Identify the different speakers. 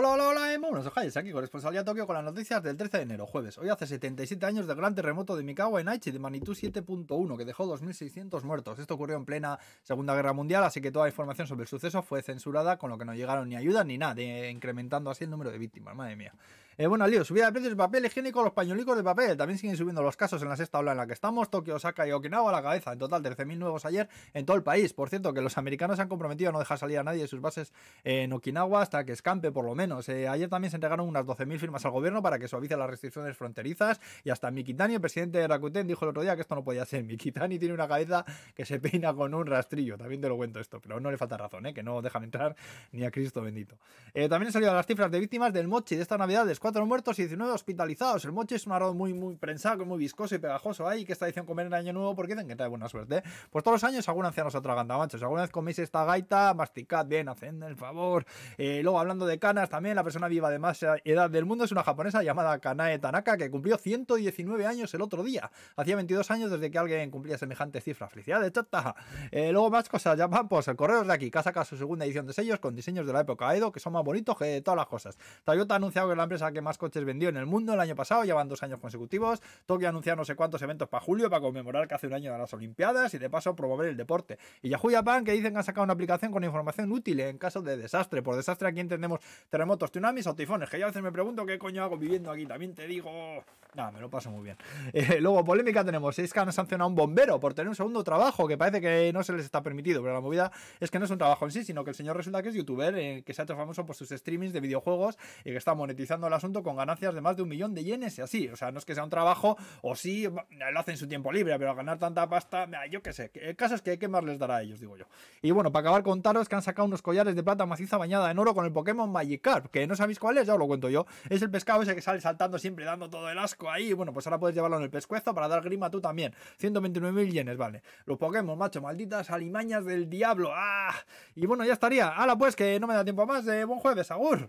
Speaker 1: Hola, hola, hola, Emo. Nos dejáis aquí con responsabilidad Tokio con las noticias del 13 de enero, jueves. Hoy hace 77 años del gran terremoto de Mikawa en Aichi de magnitud 7.1 que dejó 2.600 muertos. Esto ocurrió en plena Segunda Guerra Mundial, así que toda la información sobre el suceso fue censurada, con lo que no llegaron ni ayuda ni nada, incrementando así el número de víctimas. Madre mía. Eh, bueno, lío, subida de precios de papel higiénico, los pañuelicos de papel. También siguen subiendo los casos en la sexta ola en la que estamos. Tokio, Osaka y Okinawa a la cabeza. En total, 13.000 nuevos ayer en todo el país. Por cierto, que los americanos se han comprometido a no dejar salir a nadie de sus bases en Okinawa hasta que escampe, por lo menos. Eh, ayer también se entregaron unas 12.000 firmas al gobierno para que suavice las restricciones fronterizas. Y hasta Mikitani, el presidente de Rakuten, dijo el otro día que esto no podía ser. Mikitani tiene una cabeza que se peina con un rastrillo. También te lo cuento esto, pero no le falta razón, ¿eh? que no dejan entrar ni a Cristo bendito. Eh, también han salido las cifras de víctimas del mochi de estas navidades: 4 muertos y 19 hospitalizados. El mochi es un arroz muy, muy prensado, muy viscoso y pegajoso ahí, que esta edición comer en año nuevo porque dicen que trae buena suerte. Pues todos los años algún anciano se atraganta, machos. Alguna vez coméis esta gaita, masticad bien, haced el favor. Eh, luego, hablando de canas, también la persona viva de más edad del mundo es una japonesa llamada Kanae Tanaka, que cumplió 119 años el otro día. Hacía 22 años desde que alguien cumplía semejante cifra. Felicidades, chata. Eh, luego más cosas, ya pues el correo de aquí, sacado su segunda edición de sellos con diseños de la época Edo, que son más bonitos que todas las cosas. Toyota ha anunciado que la empresa que más coches vendió en el mundo el año pasado, llevan dos años consecutivos. Tokio ha anunciado no sé cuántos eventos para julio para conmemorar que hace un año de las Olimpiadas y de paso promover el deporte. Y Yahoo Japan que dicen que han sacado una aplicación con información útil en caso de desastre. Por desastre aquí entendemos terremotos, tsunamis o tifones, que yo a veces me pregunto qué coño hago viviendo aquí. También te digo... Nada, me lo paso muy bien. Eh, luego, polémica tenemos. Es que han sancionado a un bombero por tener un segundo trabajo que parece que no se les está permitido. Pero la movida es que no es un trabajo en sí, sino que el señor resulta que es youtuber, eh, que se ha hecho famoso por sus streamings de videojuegos y que está monetizando el asunto con ganancias de más de un millón de yenes y así. O sea, no es que sea un trabajo, o sí, lo hacen en su tiempo libre, pero ganar tanta pasta, yo qué sé. El caso es que qué más les dará a ellos, digo yo. Y bueno, para acabar contaros que han sacado unos collares de plata maciza bañada en oro con el Pokémon Magikarp, que no sabéis cuál es, ya os lo cuento yo. Es el pescado ese que sale saltando siempre dando todo el asco ahí. Bueno, pues ahora puedes llevarlo en el pescuezo para dar grima tú también. 129.000 yenes, vale. Los Pokémon, macho, malditas alimañas del diablo. ¡Ah! Y bueno, ya estaría. Hala, pues que no me da tiempo más. de buen jueves, agur.